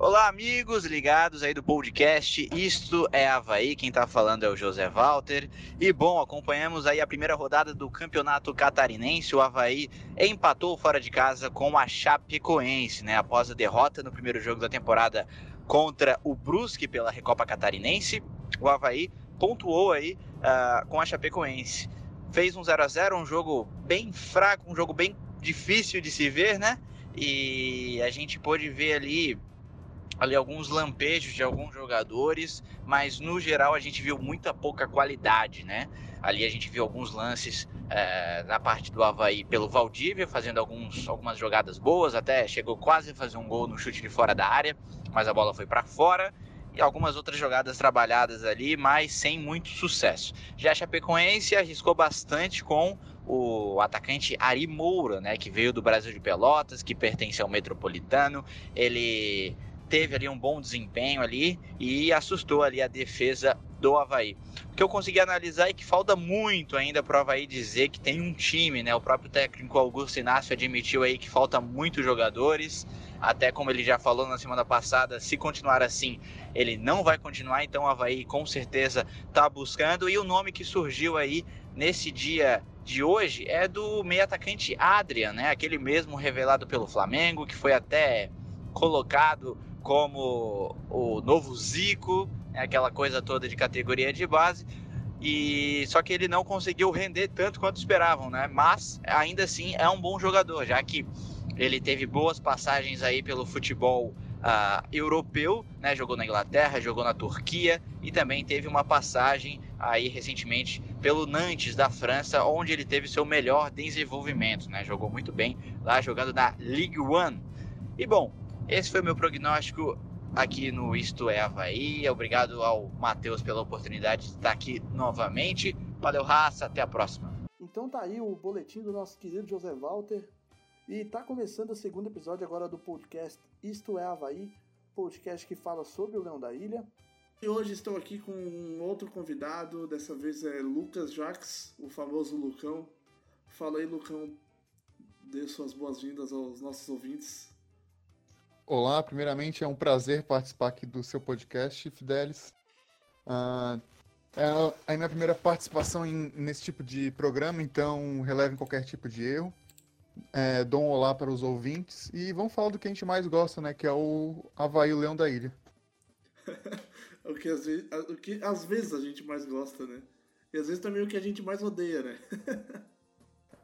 Olá, amigos ligados aí do podcast Isto é Havaí. Quem tá falando é o José Walter. E bom, acompanhamos aí a primeira rodada do Campeonato Catarinense. O Havaí empatou fora de casa com a Chapecoense, né? Após a derrota no primeiro jogo da temporada contra o Brusque pela Recopa Catarinense, o Havaí pontuou aí uh, com a Chapecoense. Fez um 0 a 0 um jogo bem fraco, um jogo bem difícil de se ver, né? E a gente pôde ver ali ali alguns lampejos de alguns jogadores, mas no geral a gente viu muita pouca qualidade, né? Ali a gente viu alguns lances é, na parte do Havaí pelo Valdívia, fazendo alguns, algumas jogadas boas, até chegou quase a fazer um gol no chute de fora da área, mas a bola foi para fora. E algumas outras jogadas trabalhadas ali, mas sem muito sucesso. Já a Chapecoense arriscou bastante com o atacante Ari Moura, né, que veio do Brasil de Pelotas, que pertence ao Metropolitano. Ele teve ali um bom desempenho ali e assustou ali a defesa do Havaí. O que eu consegui analisar é que falta muito ainda para o Havaí dizer que tem um time, né? O próprio técnico Augusto Inácio admitiu aí que falta muitos jogadores, até como ele já falou na semana passada, se continuar assim, ele não vai continuar, então o Havaí com certeza está buscando. E o nome que surgiu aí nesse dia de hoje é do meio atacante Adrian, né? Aquele mesmo revelado pelo Flamengo, que foi até colocado como o novo Zico, né, aquela coisa toda de categoria de base. E só que ele não conseguiu render tanto quanto esperavam, né? Mas ainda assim é um bom jogador, já que ele teve boas passagens aí pelo futebol uh, europeu, né? Jogou na Inglaterra, jogou na Turquia e também teve uma passagem aí recentemente pelo Nantes da França, onde ele teve seu melhor desenvolvimento, né? Jogou muito bem lá jogando na Ligue 1. E bom, esse foi o meu prognóstico aqui no Isto é Havaí. Obrigado ao Matheus pela oportunidade de estar aqui novamente. Valeu, raça. Até a próxima. Então tá aí o boletim do nosso querido José Walter. E tá começando o segundo episódio agora do podcast Isto é Havaí, podcast que fala sobre o Leão da Ilha. E hoje estou aqui com um outro convidado, dessa vez é Lucas Jaques, o famoso Lucão. Fala aí, Lucão, dê suas boas-vindas aos nossos ouvintes. Olá, primeiramente é um prazer participar aqui do seu podcast, Fidelis. Uh, é a minha primeira participação em, nesse tipo de programa, então relevem qualquer tipo de erro. É, dou um olá para os ouvintes e vamos falar do que a gente mais gosta, né? Que é o Havaí, o Leão da Ilha. o, que às vezes, o que às vezes a gente mais gosta, né? E às vezes também o que a gente mais odeia, né?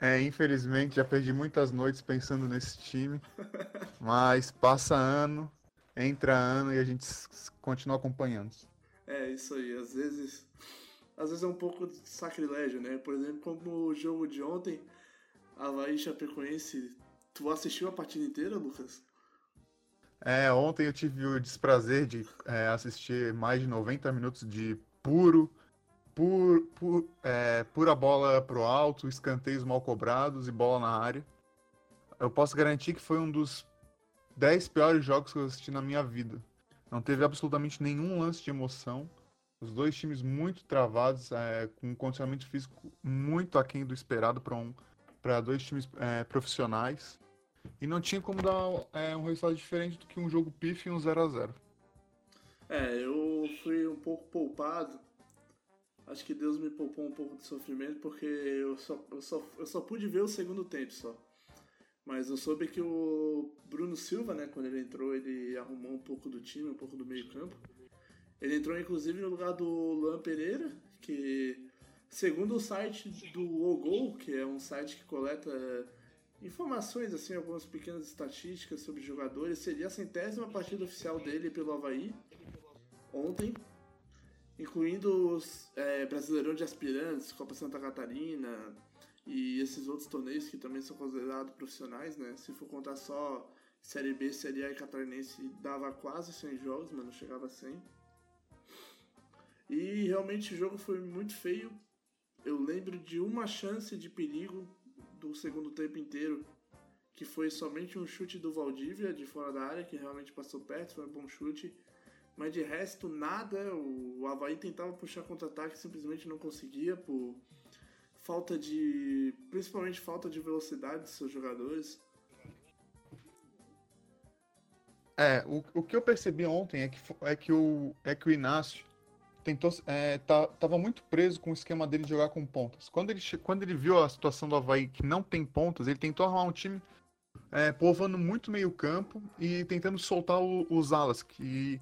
É, infelizmente já perdi muitas noites pensando nesse time. Mas passa ano, entra ano e a gente continua acompanhando. É, isso aí. Às vezes. Às vezes é um pouco de sacrilégio, né? Por exemplo, como o jogo de ontem, Havaí Chapecoense. Tu assistiu a partida inteira, Lucas? É, ontem eu tive o desprazer de é, assistir mais de 90 minutos de puro pur, pur, é, pura bola pro alto, escanteios mal cobrados e bola na área. Eu posso garantir que foi um dos 10 piores jogos que eu assisti na minha vida. Não teve absolutamente nenhum lance de emoção. Os dois times muito travados, é, com um condicionamento físico muito aquém do esperado para um, dois times é, profissionais. E não tinha como dar é, um resultado diferente do que um jogo pif e um 0 a 0 É, eu fui um pouco poupado Acho que Deus me poupou um pouco de sofrimento porque eu só, eu só, eu só pude ver o segundo tempo só. Mas eu soube que o Bruno Silva, né, quando ele entrou, ele arrumou um pouco do time, um pouco do meio-campo. Ele entrou inclusive no lugar do Luan Pereira, que segundo o site do Ogol, que é um site que coleta informações, assim, algumas pequenas estatísticas sobre jogadores, seria a centésima partida oficial dele pelo Havaí ontem incluindo os é, Brasileirão de Aspirantes, Copa Santa Catarina e esses outros torneios que também são considerados profissionais, né? Se for contar só Série B, Série A e Catarinense, dava quase 100 jogos, mas não chegava a 100. E realmente o jogo foi muito feio. Eu lembro de uma chance de perigo do segundo tempo inteiro, que foi somente um chute do Valdívia de fora da área, que realmente passou perto, foi um bom chute mas de resto, nada. O Havaí tentava puxar contra-ataque, simplesmente não conseguia por falta de. principalmente falta de velocidade dos seus jogadores. É, o, o que eu percebi ontem é que, é que, o, é que o Inácio tentou, é, tá, tava muito preso com o esquema dele de jogar com pontas. Quando ele, quando ele viu a situação do Havaí que não tem pontas, ele tentou arrumar um time é, povoando muito meio campo e tentando soltar o, os alas, que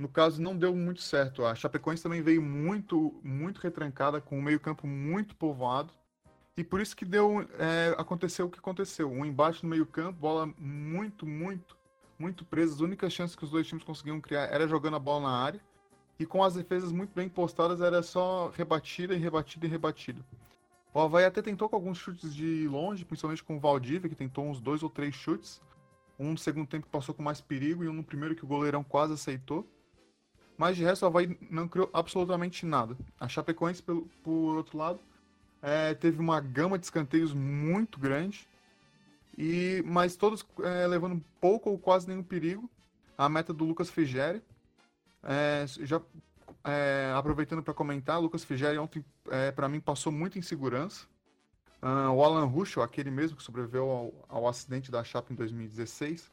no caso não deu muito certo. A Chapecoense também veio muito, muito retrancada, com o meio campo muito povoado. E por isso que deu, é, aconteceu o que aconteceu. Um embate no meio campo, bola muito, muito, muito presa. As únicas chances que os dois times conseguiam criar era jogando a bola na área. E com as defesas muito bem postadas, era só rebatida e rebatida e rebatida. O Havaí até tentou com alguns chutes de longe, principalmente com o Valdívia, que tentou uns dois ou três chutes. Um no segundo tempo passou com mais perigo e um no primeiro que o goleirão quase aceitou. Mas de resto, o Havaí não criou absolutamente nada. A Chapecoense, por, por outro lado, é, teve uma gama de escanteios muito grande, e mas todos é, levando pouco ou quase nenhum perigo. A meta do Lucas Figeri. É, já é, aproveitando para comentar, Lucas Figeri ontem, é, para mim, passou muito em segurança. Uh, o Alan Ruschel, aquele mesmo que sobreviveu ao, ao acidente da Chapa em 2016,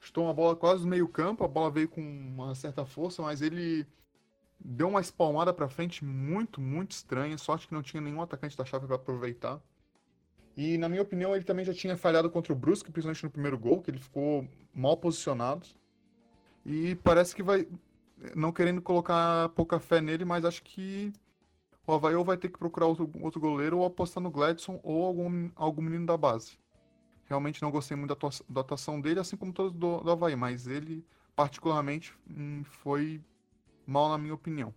chutou uma bola quase no meio campo, a bola veio com uma certa força, mas ele deu uma espalmada para frente muito, muito estranha. Sorte que não tinha nenhum atacante da Chapa para aproveitar. E na minha opinião, ele também já tinha falhado contra o Brusque, principalmente no primeiro gol, que ele ficou mal posicionado. E parece que vai não querendo colocar pouca fé nele, mas acho que o Havaí ou vai ter que procurar outro, outro goleiro ou apostar no Gladson ou algum, algum menino da base. Realmente não gostei muito da, da atuação dele, assim como todos do, do Havaí, mas ele, particularmente, hum, foi mal na minha opinião.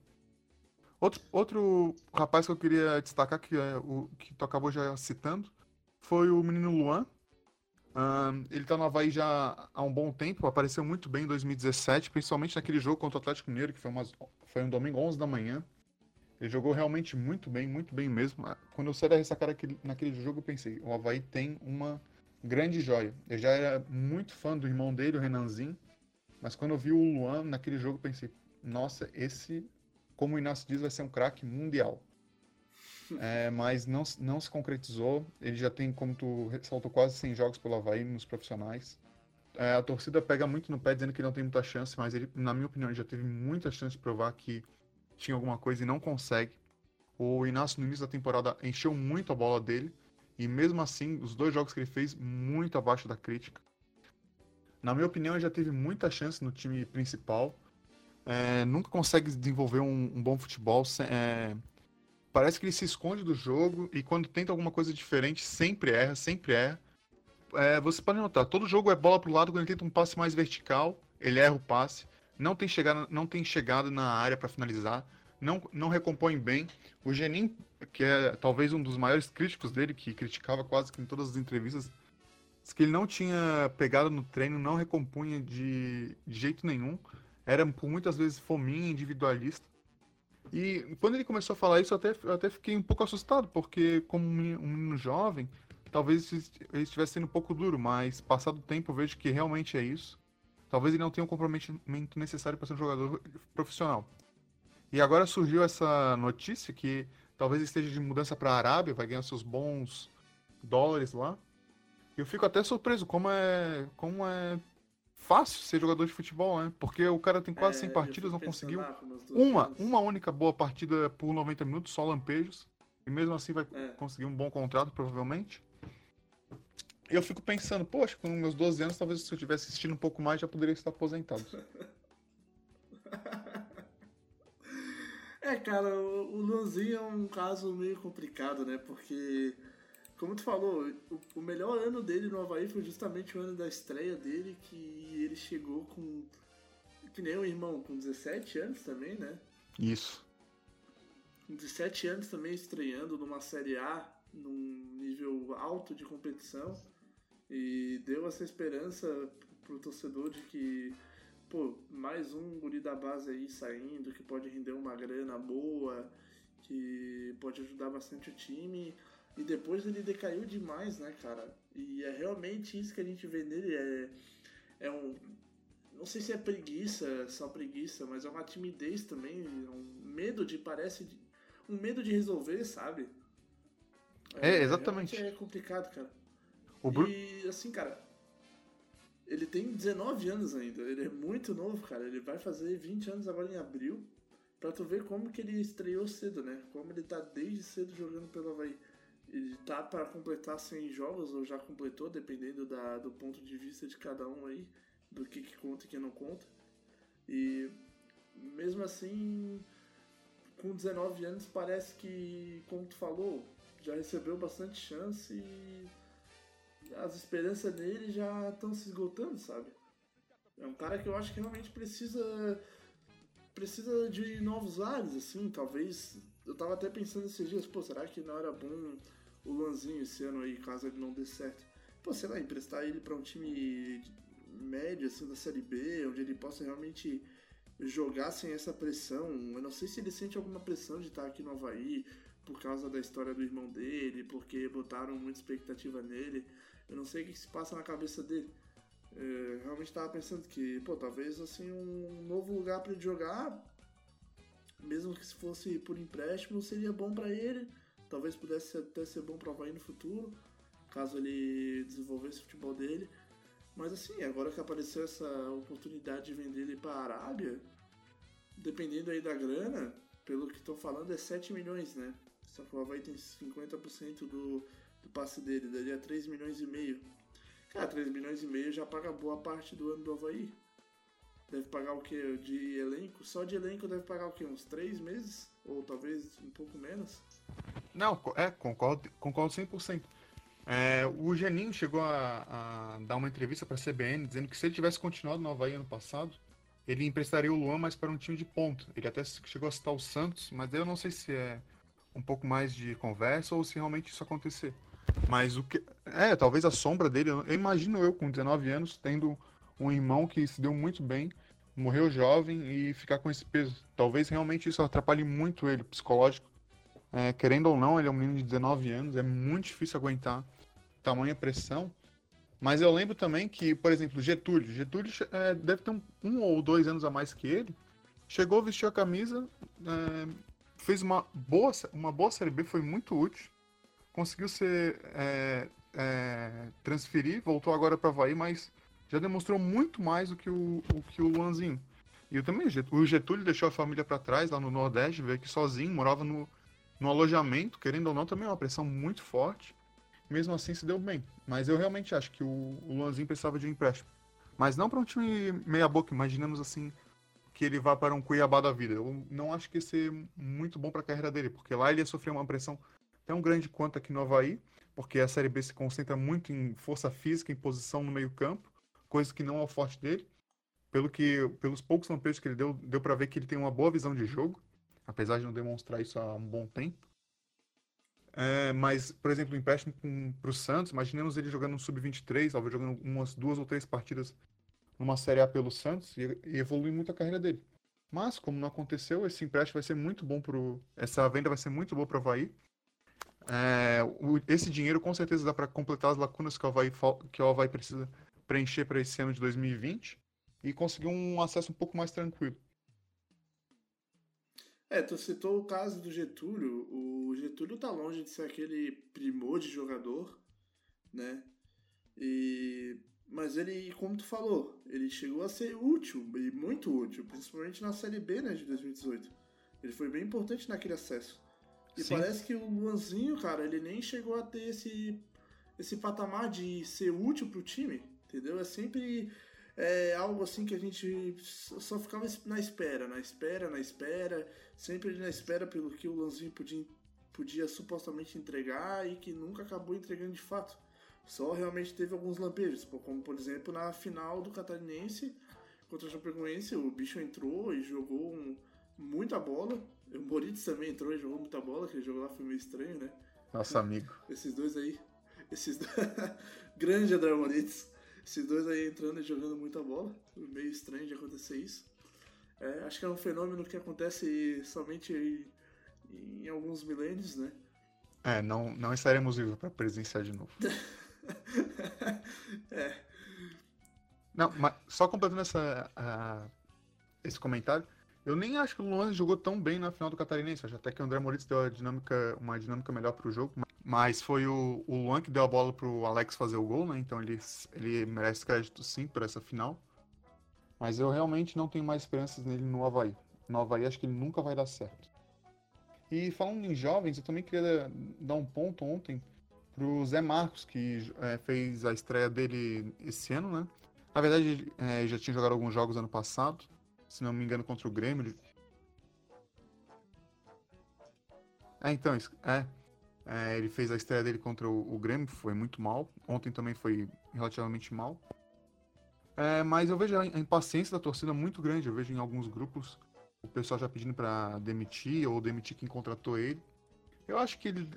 Outro, outro rapaz que eu queria destacar, que, é o, que tu acabou já citando, foi o menino Luan. Ele tá no Havaí já há um bom tempo, apareceu muito bem em 2017, principalmente naquele jogo contra o Atlético Mineiro, que foi, umas, foi um domingo 11 da manhã. Ele jogou realmente muito bem, muito bem mesmo. Quando eu saí da ressaca naquele, naquele jogo, eu pensei, o Havaí tem uma grande joia. Eu já era muito fã do irmão dele, o Renanzinho, mas quando eu vi o Luan naquele jogo, pensei, nossa, esse, como o Inácio diz, vai ser um craque mundial. É, mas não, não se concretizou. Ele já tem, como tu ressaltou, quase 100 jogos pelo Havaí nos profissionais. É, a torcida pega muito no pé dizendo que ele não tem muita chance, mas ele, na minha opinião, ele já teve muita chance de provar que tinha alguma coisa e não consegue. O Inácio no início da temporada encheu muito a bola dele e mesmo assim, os dois jogos que ele fez, muito abaixo da crítica. Na minha opinião, ele já teve muita chance no time principal. É, nunca consegue desenvolver um, um bom futebol. É, parece que ele se esconde do jogo e quando tenta alguma coisa diferente, sempre erra, sempre erra. É, você pode notar, todo jogo é bola pro lado, quando ele tenta um passe mais vertical, ele erra o passe. Não tem chegada, não tem chegada na área para finalizar. Não, não recompõe bem. O Genin, que é talvez um dos maiores críticos dele, que criticava quase que em todas as entrevistas, disse que ele não tinha pegado no treino, não recompunha de, de jeito nenhum era por muitas vezes fominha, individualista. E quando ele começou a falar isso, eu até, eu até fiquei um pouco assustado, porque como um menino jovem, talvez ele estivesse sendo um pouco duro, mas passado o tempo eu vejo que realmente é isso. Talvez ele não tenha o comprometimento necessário para ser um jogador profissional. E agora surgiu essa notícia que talvez esteja de mudança para a Arábia, vai ganhar seus bons dólares lá. E eu fico até surpreso como é, como é fácil ser jogador de futebol, né? Porque o cara tem quase é, 100 partidas, não conseguiu uma, uma única boa partida por 90 minutos, só lampejos. E mesmo assim vai é. conseguir um bom contrato, provavelmente. E eu fico pensando, poxa, com meus 12 anos, talvez se eu tivesse assistindo um pouco mais, já poderia estar aposentado. é, cara, o Luanzinho é um caso meio complicado, né? Porque como tu falou, o, o, melhor ano dele no Havaí foi justamente o ano da estreia dele, que ele chegou com. Que nem o irmão, com 17 anos também, né? Isso. Com 17 anos também estreando numa Série A, num nível alto de competição. E deu essa esperança pro torcedor de que, pô, mais um guri da base aí saindo, que pode render uma grana boa, que pode ajudar bastante o time. E depois ele decaiu demais, né, cara? E é realmente isso que a gente vê nele. É, é um. Não sei se é preguiça, só preguiça, mas é uma timidez também. É um medo de. Parece. De, um medo de resolver, sabe? É, é exatamente. É complicado, cara. O Bru... E assim, cara. Ele tem 19 anos ainda. Ele é muito novo, cara. Ele vai fazer 20 anos agora em abril. Pra tu ver como que ele estreou cedo, né? Como ele tá desde cedo jogando pelo Havaí. Ele tá para completar 100 jogos, ou já completou, dependendo da, do ponto de vista de cada um aí, do que, que conta e que não conta. E mesmo assim, com 19 anos, parece que, como tu falou, já recebeu bastante chance e as esperanças nele já estão se esgotando, sabe? É um cara que eu acho que realmente precisa precisa de novos ares, assim, talvez. Eu tava até pensando esses dias, pô, será que não era bom o Luanzinho esse ano aí, caso ele não dê certo? Pô, sei lá, emprestar ele para um time médio, assim, da Série B, onde ele possa realmente jogar sem essa pressão. Eu não sei se ele sente alguma pressão de estar aqui no Havaí por causa da história do irmão dele, porque botaram muita expectativa nele. Eu não sei o que se passa na cabeça dele. É, realmente estava pensando que, pô, talvez assim um novo lugar para ele jogar, mesmo que se fosse por empréstimo, seria bom para ele. Talvez pudesse até ser bom para o Havaí no futuro, caso ele desenvolvesse o futebol dele. Mas assim, agora que apareceu essa oportunidade de vender ele para a Arábia, dependendo aí da grana, pelo que estou falando, é 7 milhões, né? Só que o Havaí tem 50% do, do passe dele, daria 3 milhões e meio. Cara, 3 milhões e meio já paga boa parte do ano do Havaí. Deve pagar o que de elenco? Só de elenco deve pagar o que? Uns 3 meses? Ou talvez um pouco menos? Não, é, concordo, concordo 100%. É, o Geninho chegou a, a, dar uma entrevista para a CBN dizendo que se ele tivesse continuado no Havaí ano passado, ele emprestaria o Luan mais para um time de ponta. Ele até chegou a citar o Santos, mas eu não sei se é um pouco mais de conversa ou se realmente isso acontecer. Mas o que. É, talvez a sombra dele. Eu imagino eu com 19 anos tendo um irmão que se deu muito bem, morreu jovem e ficar com esse peso. Talvez realmente isso atrapalhe muito ele, psicológico. É, querendo ou não, ele é um menino de 19 anos, é muito difícil aguentar tamanha pressão. Mas eu lembro também que, por exemplo, Getúlio. Getúlio é, deve ter um, um, ou dois anos a mais que ele. Chegou, vestiu a camisa, é, fez uma boa, uma boa Série B, foi muito útil. Conseguiu ser é, é, transferir, voltou agora para Havaí, mas já demonstrou muito mais do que o, o que o Luanzinho. E eu também, o Getúlio deixou a família para trás lá no Nordeste, veio aqui sozinho, morava no, no alojamento, querendo ou não, também é uma pressão muito forte. Mesmo assim se deu bem. Mas eu realmente acho que o, o Luanzinho precisava de um empréstimo. Mas não para um time meia boca, imaginemos assim que ele vá para um Cuiabá da vida. Eu não acho que ia ser muito bom para a carreira dele, porque lá ele ia sofrer uma pressão tão grande quanto aqui no Havaí, porque a Série B se concentra muito em força física, em posição no meio-campo, coisa que não é o forte dele. Pelo que, pelos poucos lampejos que ele deu, deu para ver que ele tem uma boa visão de jogo, apesar de não demonstrar isso há um bom tempo. É, mas, por exemplo, o empréstimo para o Santos, imaginemos ele jogando no Sub-23, talvez jogando umas duas ou três partidas numa Série A pelo Santos e, e evoluir muito a carreira dele. Mas, como não aconteceu, esse empréstimo vai ser muito bom para Essa venda vai ser muito boa para o Havaí. É, o, esse dinheiro com certeza dá para completar as lacunas que o Havaí, que o Havaí precisa preencher para esse ano de 2020 e conseguir um acesso um pouco mais tranquilo. É, tu citou o caso do Getúlio. O Getúlio tá longe de ser aquele primor de jogador, né? E mas ele, como tu falou, ele chegou a ser útil, e muito útil, principalmente na Série B né, de 2018. Ele foi bem importante naquele acesso. E Sim. parece que o Luanzinho, cara, ele nem chegou a ter esse, esse patamar de ser útil pro time, entendeu? É sempre é, algo assim que a gente só ficava na espera, na espera, na espera, sempre na espera pelo que o Luanzinho podia, podia supostamente entregar e que nunca acabou entregando de fato. Só realmente teve alguns lampejos, como por exemplo na final do Catarinense contra o Chapecoense, o bicho entrou e jogou um, muita bola. O Moritz também entrou e jogou muita bola, que ele jogou lá foi meio estranho, né? Nosso amigo. Esses dois aí. Esses dois... Grande André Moritz. Esses dois aí entrando e jogando muita bola. Meio estranho de acontecer isso. É, acho que é um fenômeno que acontece somente em, em alguns milênios, né? É, não, não estaremos vivos para presenciar de novo. é. Não, mas só completando essa, esse comentário, Eu nem acho que o Luan jogou tão bem na final do Catarinense. Acho até que o André Moritz deu dinâmica, uma dinâmica melhor para o jogo. Mas foi o, o Luan que deu a bola para o Alex fazer o gol, né? Então ele, ele merece crédito sim por essa final. Mas eu realmente não tenho mais esperanças nele no Havaí. No Havaí acho que ele nunca vai dar certo. E falando em jovens, eu também queria dar um ponto ontem pro Zé Marcos, que é, fez a estreia dele esse ano, né? Na verdade, é, já tinha jogado alguns jogos ano passado, se não me engano, contra o Grêmio. É, então, é, é, ele fez a estreia dele contra o, o, Grêmio, foi muito mal. Ontem também foi relativamente mal. É, mas eu vejo a impaciência da torcida muito grande. Eu vejo em alguns grupos o pessoal já pedindo para demitir ou demitir quem contratou ele. Eu acho que ele.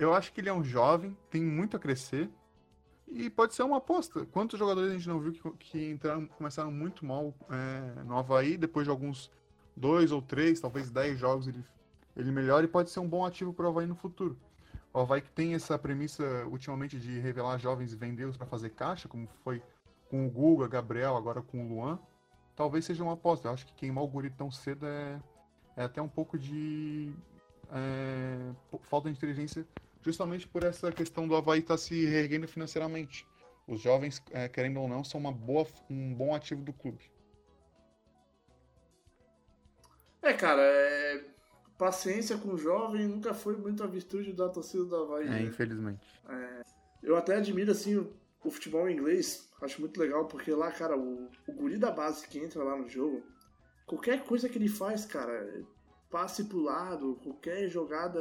Eu acho que ele é um jovem, tem muito a crescer. E pode ser uma aposta. Quantos jogadores a gente não viu que, que entraram, começaram muito mal é, no Havaí, depois de alguns dois ou três, talvez dez jogos, ele, ele melhora e pode ser um bom ativo para o Havaí no futuro. O Havaí que tem essa premissa ultimamente de revelar jovens e vendê-los para fazer caixa, como foi com o Guga, Gabriel, agora com o Luan, talvez seja uma aposta. Eu acho que queimar o guri tão cedo é, é até um pouco de é, falta de inteligência, justamente por essa questão do Havaí estar tá se reerguendo financeiramente. Os jovens, é, querendo ou não, são uma boa, um bom ativo do clube. É, cara, é... paciência com o jovem nunca foi muito a virtude da torcida do Havaí. É, né? infelizmente. É... Eu até admiro, assim, o futebol inglês, acho muito legal, porque lá, cara, o, o guri da base que entra lá no jogo, qualquer coisa que ele faz, cara, passe pro lado, qualquer jogada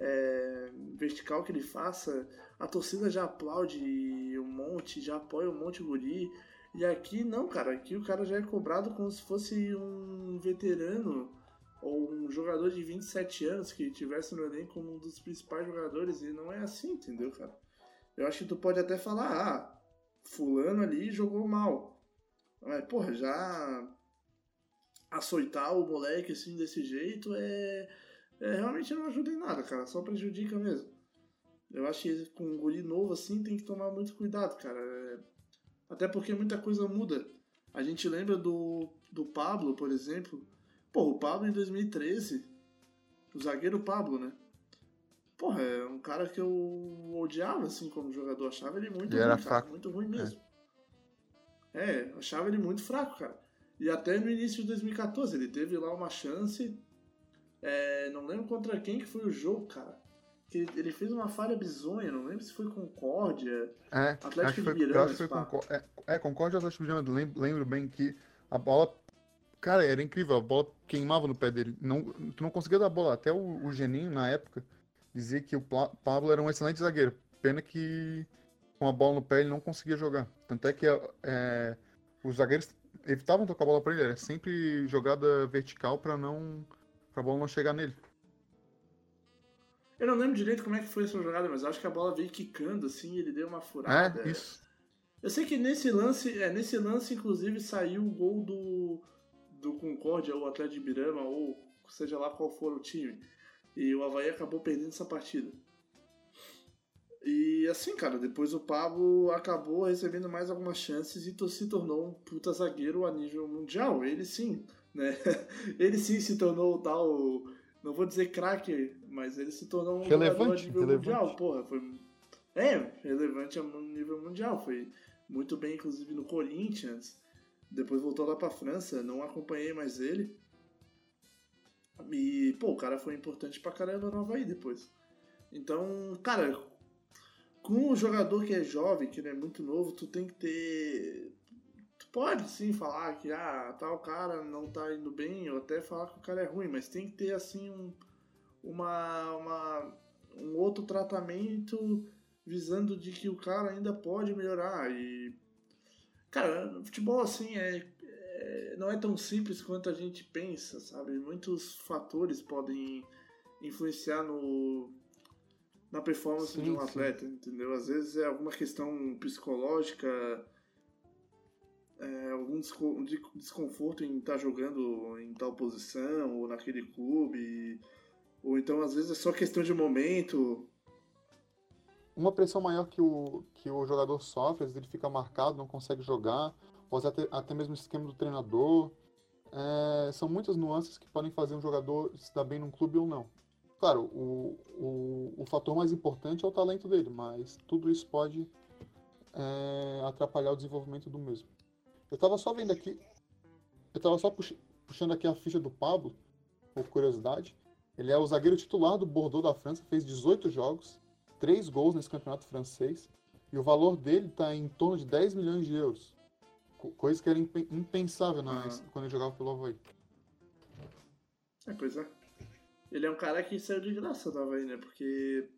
é, vertical que ele faça, a torcida já aplaude um monte, já apoia um monte o guri. E aqui não, cara, aqui o cara já é cobrado como se fosse um veterano ou um jogador de 27 anos que tivesse no elenco como um dos principais jogadores, e não é assim, entendeu, cara? Eu acho que tu pode até falar, ah, fulano ali jogou mal. Mas, porra, já açoitar o moleque assim desse jeito é, é realmente não ajuda em nada, cara. Só prejudica mesmo. Eu acho que com um guri novo assim tem que tomar muito cuidado, cara. É... Até porque muita coisa muda. A gente lembra do, do Pablo, por exemplo. Pô, o Pablo em 2013, o zagueiro Pablo, né? Porra, é um cara que eu odiava, assim, como jogador. Achava ele muito ele ruim, cara, Muito ruim mesmo. É. é, achava ele muito fraco, cara. E até no início de 2014, ele teve lá uma chance. É, não lembro contra quem que foi o jogo, cara. Que ele fez uma falha bizonha, não lembro se foi Concórdia. É, Atlético de Miranda. Foi Concórdia, é, é, Concórdia Atlético de Miranda. Lembro, lembro bem que a bola. Cara, era incrível, a bola queimava no pé dele. Não, tu não conseguia dar a bola. Até o, o Geninho, na época, dizia que o Pablo era um excelente zagueiro. Pena que com a bola no pé ele não conseguia jogar. Tanto é que é, os zagueiros evitavam tocar a bola para ele, era sempre jogada vertical para não pra bola não chegar nele. Eu não lembro direito como é que foi essa jogada, mas acho que a bola veio quicando assim, ele deu uma furada. É, isso. Eu sei que nesse lance, é, nesse lance inclusive saiu o gol do do Concórdia ou Atlético de Birama ou seja lá qual for o time. E o Havaí acabou perdendo essa partida. E assim, cara, depois o Pablo acabou recebendo mais algumas chances e se tornou um puta zagueiro a nível mundial. Ele sim, né? Ele sim se tornou o tal. Não vou dizer craque, mas ele se tornou um relevante, nível relevante. mundial. Porra, foi. É, relevante a nível mundial. Foi muito bem, inclusive, no Corinthians. Depois voltou lá pra França, não acompanhei mais ele. E, pô, o cara foi importante pra caramba no Havaí depois. Então, cara, com um jogador que é jovem, que não é muito novo, tu tem que ter. Pode sim falar que ah, tal cara não tá indo bem, ou até falar que o cara é ruim, mas tem que ter assim um, uma, uma, um outro tratamento visando de que o cara ainda pode melhorar. E. Cara, futebol assim é, é, não é tão simples quanto a gente pensa, sabe? Muitos fatores podem influenciar no, na performance sim, de um atleta, sim. entendeu? Às vezes é alguma questão psicológica, é, algum desconforto em estar tá jogando em tal posição ou naquele clube, ou então às vezes é só questão de momento. Uma pressão maior que o, que o jogador sofre, às vezes ele fica marcado, não consegue jogar, pode até, até mesmo o esquema do treinador. É, são muitas nuances que podem fazer um jogador se dar bem num clube ou não. Claro, o, o, o fator mais importante é o talento dele, mas tudo isso pode é, atrapalhar o desenvolvimento do mesmo. Eu estava só vendo aqui, eu estava só pux, puxando aqui a ficha do Pablo, por curiosidade. Ele é o zagueiro titular do Bordeaux da França, fez 18 jogos, 3 gols nesse campeonato francês, e o valor dele está em torno de 10 milhões de euros. Coisa que era impensável na, ah. quando ele jogava pelo Havaí. É, pois é. Ele é um cara que saiu de graça do Havaí, né? Porque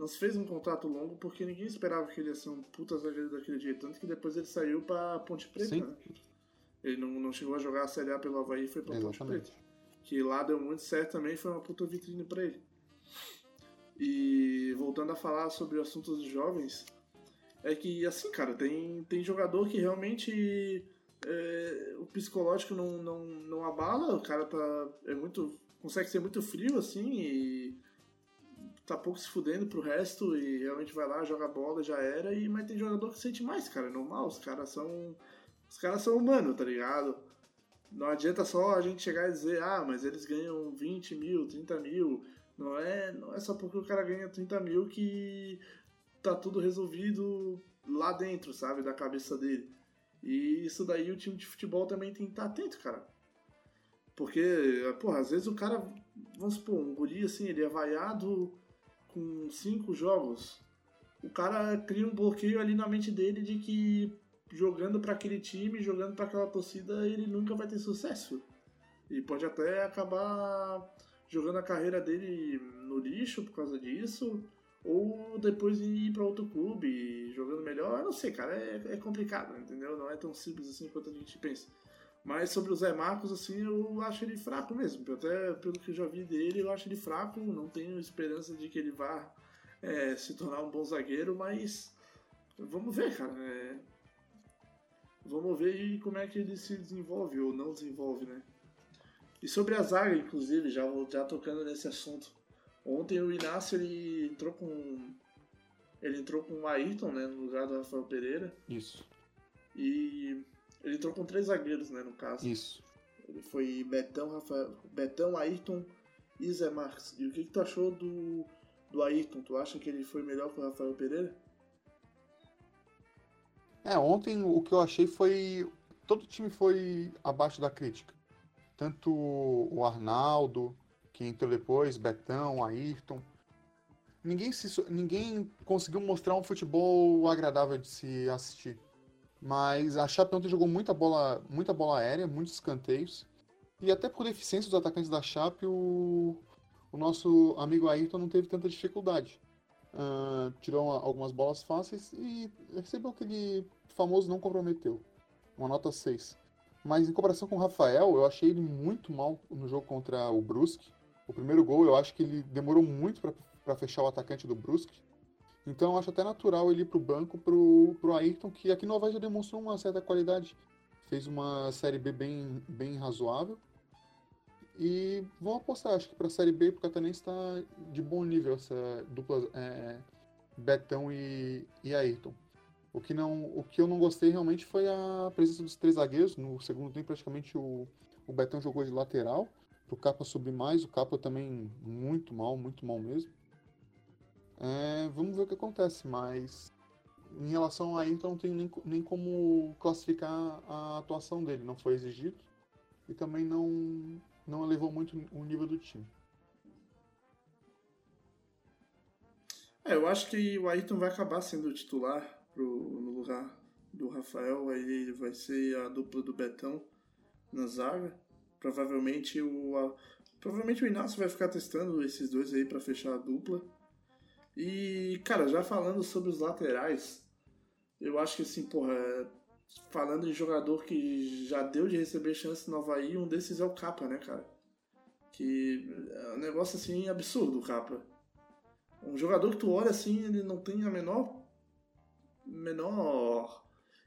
não se fez um contrato longo porque ninguém esperava que ele ia ser um puta zagueiro daquele jeito. Tanto que depois ele saiu pra Ponte Preta, Sim. né? Ele não, não chegou a jogar a Série A pelo Havaí e foi pra Exatamente. Ponte Preta. Que lá deu muito certo também, foi uma puta vitrine pra ele. E voltando a falar sobre o assunto dos jovens, é que, assim, cara, tem, tem jogador que realmente é, o psicológico não, não, não abala, o cara tá, é muito, consegue ser muito frio, assim, e tá pouco se fudendo pro resto e realmente vai lá, joga bola, já era, e, mas tem jogador que sente mais, cara, é normal, os caras são, os caras são humanos, tá ligado? Não adianta só a gente chegar e dizer, ah, mas eles ganham 20 mil, 30 mil, não é, não é só porque o cara ganha 30 mil que tá tudo resolvido lá dentro, sabe, da cabeça dele. E isso daí o time de futebol também tem que estar tá atento, cara. Porque, porra, às vezes o cara, vamos supor, um guri assim, ele é vaiado com cinco jogos. O cara cria um bloqueio ali na mente dele de que jogando para aquele time, jogando para aquela torcida, ele nunca vai ter sucesso. E pode até acabar jogando a carreira dele no lixo por causa disso ou depois ir para outro clube jogando melhor, eu não sei, cara, é, é, complicado, entendeu? Não é tão simples assim quanto a gente pensa. Mas sobre o Zé Marcos, assim, eu acho ele fraco mesmo. Até pelo que eu já vi dele, eu acho ele fraco. Não tenho esperança de que ele vá é, se tornar um bom zagueiro, mas vamos ver, cara. É... Vamos ver como é que ele se desenvolve ou não desenvolve, né? E sobre a zaga, inclusive, já, já tocando nesse assunto. Ontem o Inácio ele entrou com. Ele entrou com o Ayrton, né? No lugar do Rafael Pereira. Isso. E ele entrou com três zagueiros, né? No caso. Isso. Ele foi Betão, Rafael, Betão, Ayrton e Zé Marques. E o que, que tu achou do, do Ayrton? Tu acha que ele foi melhor que o Rafael Pereira? É, ontem o que eu achei foi. Todo time foi abaixo da crítica. Tanto o Arnaldo, que entrou depois, Betão, Ayrton. Ninguém, se, ninguém conseguiu mostrar um futebol agradável de se assistir. Mas a Chape ontem jogou muita bola, muita bola aérea, muitos escanteios. E até por deficiência dos atacantes da Chape, o, o nosso amigo Ayrton não teve tanta dificuldade. Uh, tirou algumas bolas fáceis e recebeu aquele famoso não comprometeu. Uma nota 6. Mas em comparação com o Rafael, eu achei ele muito mal no jogo contra o Brusque. O primeiro gol, eu acho que ele demorou muito para fechar o atacante do Brusque. Então eu acho até natural ele ir pro banco pro, pro Ayrton, que aqui no Havaí já demonstrou uma certa qualidade. Fez uma Série B bem, bem razoável. E vão apostar, acho que para a Série B, porque o Catarinense está de bom nível, essa dupla é, Betão e, e Ayrton. O que, não, o que eu não gostei realmente foi a presença dos três zagueiros. No segundo tempo, praticamente o, o Betão jogou de lateral pro Capa subir mais. O Capa também muito mal, muito mal mesmo. É, vamos ver o que acontece, mas em relação a Inter não tem nem, nem como classificar a atuação dele. Não foi exigido e também não, não elevou muito o nível do time. É, eu acho que o Ayrton vai acabar sendo titular pro, no lugar do Rafael, aí vai ser a dupla do Betão na zaga. Provavelmente o, a, provavelmente o Inácio vai ficar testando esses dois aí para fechar a dupla. E, cara, já falando sobre os laterais, eu acho que assim, porra, falando em jogador que já deu de receber chance no Havaí, um desses é o Capa, né, cara? Que é um negócio assim absurdo, o Capa. Um jogador que tu olha assim, ele não tem a menor. menor.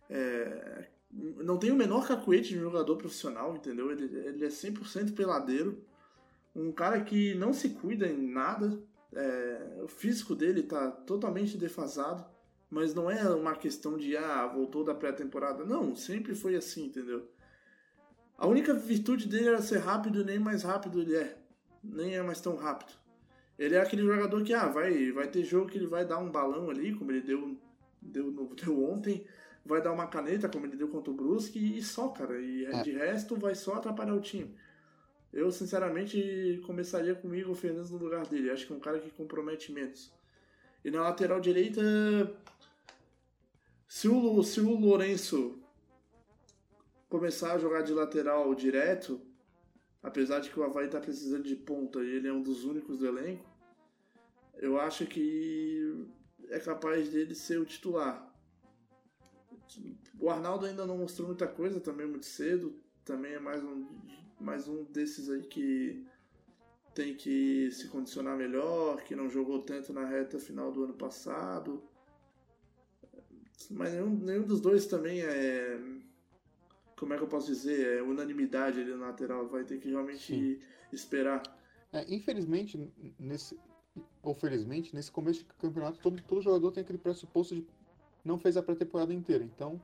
É, não tem o menor cacuete de um jogador profissional, entendeu? Ele, ele é 100% peladeiro. Um cara que não se cuida em nada. É, o físico dele tá totalmente defasado. Mas não é uma questão de, ah, voltou da pré-temporada. Não, sempre foi assim, entendeu? A única virtude dele era ser rápido, nem mais rápido ele é. Nem é mais tão rápido. Ele é aquele jogador que, ah, vai, vai ter jogo que ele vai dar um balão ali, como ele deu, deu, deu ontem, vai dar uma caneta, como ele deu contra o Brusque, e só, cara. E é. de resto vai só atrapalhar o time. Eu, sinceramente, começaria comigo o Fernandes no lugar dele. Acho que é um cara que compromete menos. E na lateral direita, se o, se o Lourenço começar a jogar de lateral direto, apesar de que o Havaí está precisando de ponta e ele é um dos únicos do elenco, eu acho que é capaz dele ser o titular. O Arnaldo ainda não mostrou muita coisa, também muito cedo. Também é mais um, mais um desses aí que tem que se condicionar melhor, que não jogou tanto na reta final do ano passado. Mas nenhum, nenhum dos dois também é. Como é que eu posso dizer? É unanimidade ali no lateral. Vai ter que realmente Sim. esperar. É, infelizmente, nesse. Ou felizmente, nesse começo de campeonato, todo, todo jogador tem aquele pressuposto de não fez a pré-temporada inteira. Então,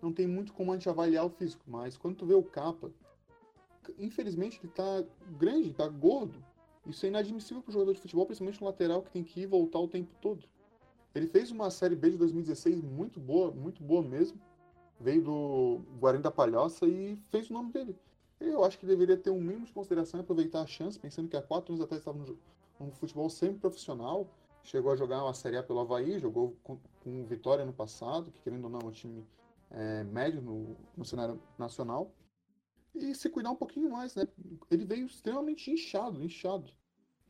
não tem muito como a gente avaliar o físico. Mas quando tu vê o capa, infelizmente ele tá grande, tá gordo. Isso é inadmissível para jogador de futebol, principalmente no lateral que tem que ir e voltar o tempo todo. Ele fez uma Série B de 2016 muito boa, muito boa mesmo. Veio do Guarani da Palhoça e fez o nome dele. Eu acho que deveria ter um mínimo de consideração e aproveitar a chance, pensando que há quatro anos atrás estava no, no futebol semi-profissional. Chegou a jogar uma Série A pelo Havaí, jogou com, com Vitória no passado, que querendo ou não é um time é, médio no, no cenário nacional. E se cuidar um pouquinho mais, né? Ele veio extremamente inchado, inchado.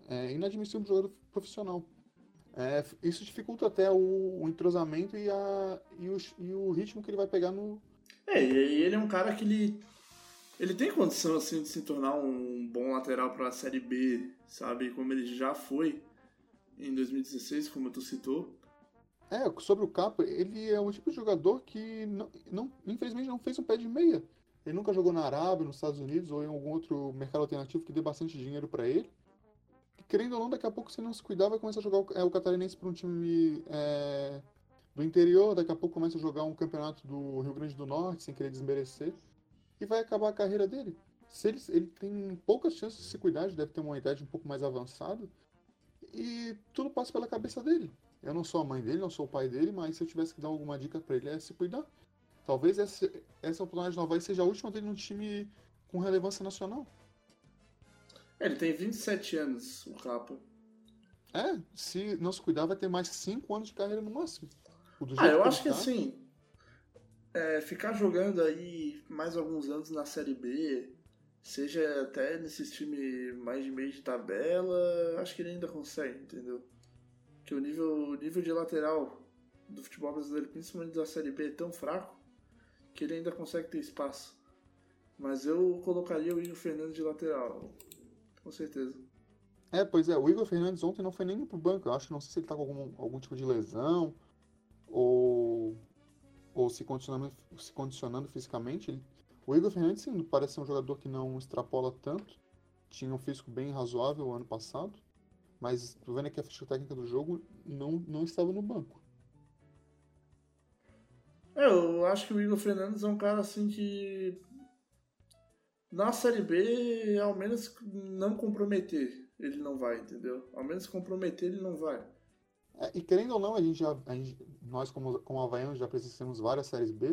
É inadmissível um jogador profissional. É, isso dificulta até o, o entrosamento e, a, e, o, e o ritmo que ele vai pegar no. É, e ele é um cara que ele, ele tem condição assim de se tornar um bom lateral para a Série B, sabe? Como ele já foi em 2016, como tu citou. É, sobre o Capa, ele é um tipo de jogador que não, não, infelizmente não fez um pé de meia. Ele nunca jogou na Arábia, nos Estados Unidos ou em algum outro mercado alternativo que dê bastante dinheiro para ele querendo ou não, daqui a pouco, se não se cuidar, vai começar a jogar o, é, o Catarinense para um time é, do interior, daqui a pouco começa a jogar um campeonato do Rio Grande do Norte, sem querer desmerecer, e vai acabar a carreira dele. Se ele, ele tem poucas chances de se cuidar, deve ter uma idade um pouco mais avançada, e tudo passa pela cabeça dele. Eu não sou a mãe dele, não sou o pai dele, mas se eu tivesse que dar alguma dica para ele é se cuidar. Talvez essa, essa oportunidade nova seja a última dele num time com relevância nacional. É, ele tem 27 anos, o Capa. É, se não se cuidar, vai ter mais 5 anos de carreira no máximo. Ah, eu acho que tá. assim. É, ficar jogando aí mais alguns anos na Série B, seja até nesses times mais de meio de tabela, acho que ele ainda consegue, entendeu? Que o nível, o nível de lateral do futebol brasileiro, principalmente da Série B, é tão fraco que ele ainda consegue ter espaço. Mas eu colocaria o Igor Fernandes de lateral com certeza. É, pois é, o Igor Fernandes ontem não foi nem pro banco. Eu acho, não sei se ele tá com algum, algum tipo de lesão ou, ou se, condicionando, se condicionando fisicamente. O Igor Fernandes, sim, parece ser um jogador que não extrapola tanto. Tinha um físico bem razoável ano passado. Mas, vendo aqui a ficha técnica do jogo, não, não estava no banco. É, eu acho que o Igor Fernandes é um cara assim que na Série B, ao menos não comprometer, ele não vai, entendeu? Ao menos comprometer, ele não vai. É, e querendo ou não, a gente já, a gente, nós como, como Havaianos já precisamos várias séries B.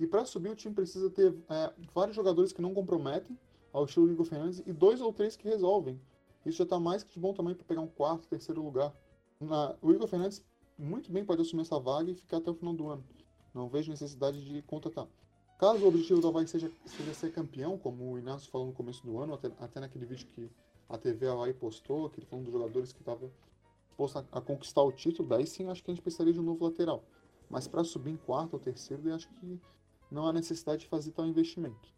E para subir o time precisa ter é, vários jogadores que não comprometem, ao estilo Igor Fernandes, e dois ou três que resolvem. Isso já está mais que de bom tamanho para pegar um quarto, terceiro lugar. Na, o Igor Fernandes muito bem pode assumir essa vaga e ficar até o final do ano. Não vejo necessidade de contratar. Caso o objetivo do Havaí seja, seja ser campeão, como o Inácio falou no começo do ano, até, até naquele vídeo que a TV Havaí postou, que ele falou dos jogadores que estavam a, a, conquistar o título, daí sim acho que a gente precisaria de um novo lateral. Mas para subir em quarto ou terceiro, eu acho que não há necessidade de fazer tal investimento.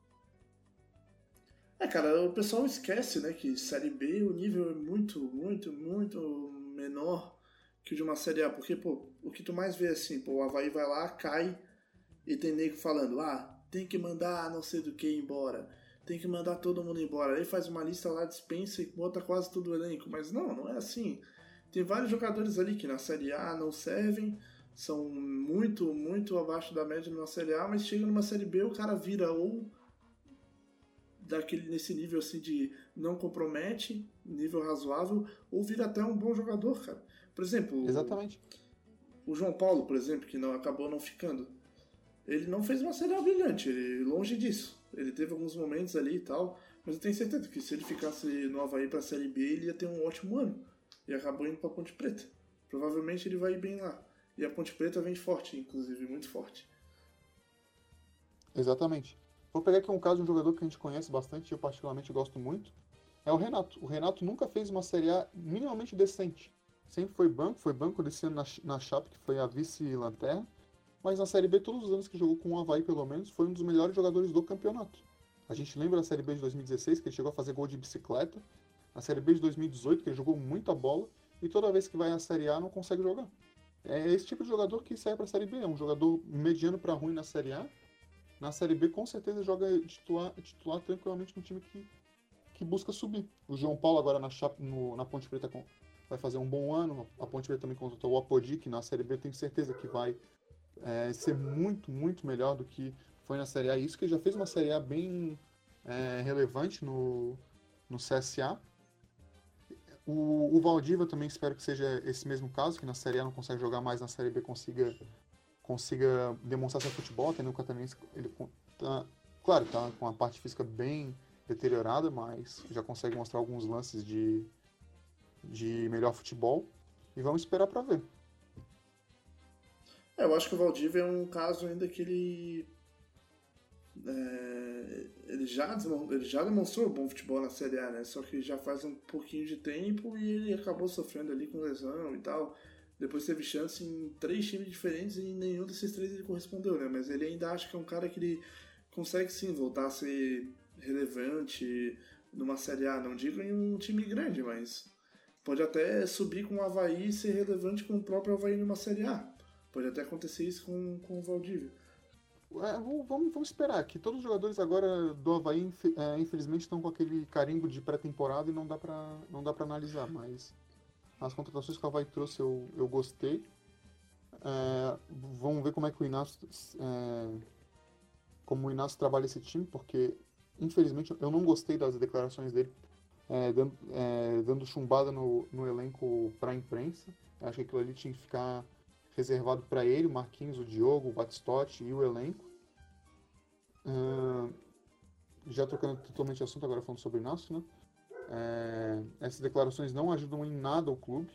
É, cara, o pessoal esquece, né, que Série B o nível é muito, muito, muito menor que de uma Série A, porque, pô, o que tu mais vê assim, pô, o Havaí vai lá, cai, e tem nego falando, ah, tem que mandar não sei do que embora, tem que mandar todo mundo embora. Aí faz uma lista lá, dispensa e bota quase todo o elenco. Mas não, não é assim. Tem vários jogadores ali que na Série A não servem, são muito, muito abaixo da média numa Série A, mas chega numa Série B o cara vira ou daquele nesse nível assim de não compromete, nível razoável, ou vira até um bom jogador, cara. Por exemplo, Exatamente. O, o João Paulo, por exemplo, que não acabou não ficando. Ele não fez uma série A brilhante, ele longe disso. Ele teve alguns momentos ali e tal, mas eu tenho certeza que se ele ficasse no Havaí pra Série B, ele ia ter um ótimo ano. E acabou indo pra Ponte Preta. Provavelmente ele vai ir bem lá. E a Ponte Preta vem forte, inclusive, muito forte. Exatamente. Vou pegar aqui um caso de um jogador que a gente conhece bastante, eu particularmente gosto muito. É o Renato. O Renato nunca fez uma Série A minimamente decente. Sempre foi banco, foi banco desse ano na, na Chape, que foi a vice-lanterna. Mas na Série B, todos os anos que jogou com o Havaí, pelo menos, foi um dos melhores jogadores do campeonato. A gente lembra da Série B de 2016, que ele chegou a fazer gol de bicicleta. Na Série B de 2018, que ele jogou muita bola. E toda vez que vai à Série A, não consegue jogar. É esse tipo de jogador que sai para a Série B. É um jogador mediano para ruim na Série A. Na Série B, com certeza, joga titular, titular tranquilamente no time que, que busca subir. O João Paulo, agora na, Chape, no, na Ponte Preta, vai fazer um bom ano. A Ponte Preta também contratou o Apodi, que na Série B eu tenho certeza que vai é, ser muito, muito melhor do que foi na Série A. Isso que já fez uma Série A bem é, relevante no, no CSA. O, o Valdívia também espero que seja esse mesmo caso, que na Série A não consegue jogar mais, na Série B consiga, consiga demonstrar seu futebol, tendo o Catarinense, ele tá, claro, tá com a parte física bem deteriorada, mas já consegue mostrar alguns lances de, de melhor futebol, e vamos esperar para ver. É, eu acho que o Valdívia é um caso ainda que ele é, ele, já, ele já demonstrou bom futebol na Série A, né? Só que já faz um pouquinho de tempo e ele acabou sofrendo ali com lesão e tal. Depois teve chance em três times diferentes e nenhum desses três ele correspondeu, né? Mas ele ainda acha que é um cara que ele consegue sim voltar a ser relevante numa Série A. Não digo em um time grande, mas pode até subir com o Havaí e ser relevante com o próprio Havaí numa Série A. Pode até acontecer isso com, com o Valdívia. É, vamos, vamos esperar, que todos os jogadores agora do Havaí, é, infelizmente, estão com aquele carimbo de pré-temporada e não dá pra analisar, mas as contratações que o Havaí trouxe eu, eu gostei. É, vamos ver como é que o Inácio é, como o Inácio trabalha esse time, porque infelizmente eu não gostei das declarações dele é, dando, é, dando chumbada no, no elenco para a imprensa. Acho que aquilo ali tinha que ficar reservado para ele, o Marquinhos, o Diogo, o Batistotti e o elenco. Uh, já trocando totalmente de assunto, agora falando sobre o Inácio, né? É, essas declarações não ajudam em nada o clube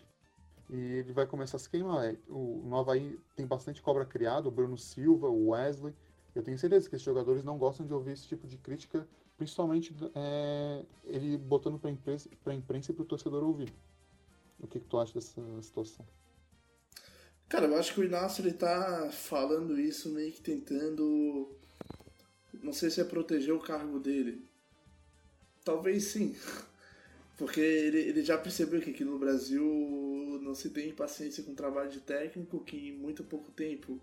e ele vai começar a se queimar. É, o, no Havaí tem bastante cobra criada, o Bruno Silva, o Wesley. Eu tenho certeza que esses jogadores não gostam de ouvir esse tipo de crítica, principalmente é, ele botando para a imprensa, imprensa e para o torcedor ouvir. O que, que tu acha dessa situação? Cara, eu acho que o Inácio ele tá falando isso meio que tentando. Não sei se é proteger o cargo dele. Talvez sim. Porque ele, ele já percebeu que aqui no Brasil não se tem paciência com trabalho de técnico, que em muito pouco tempo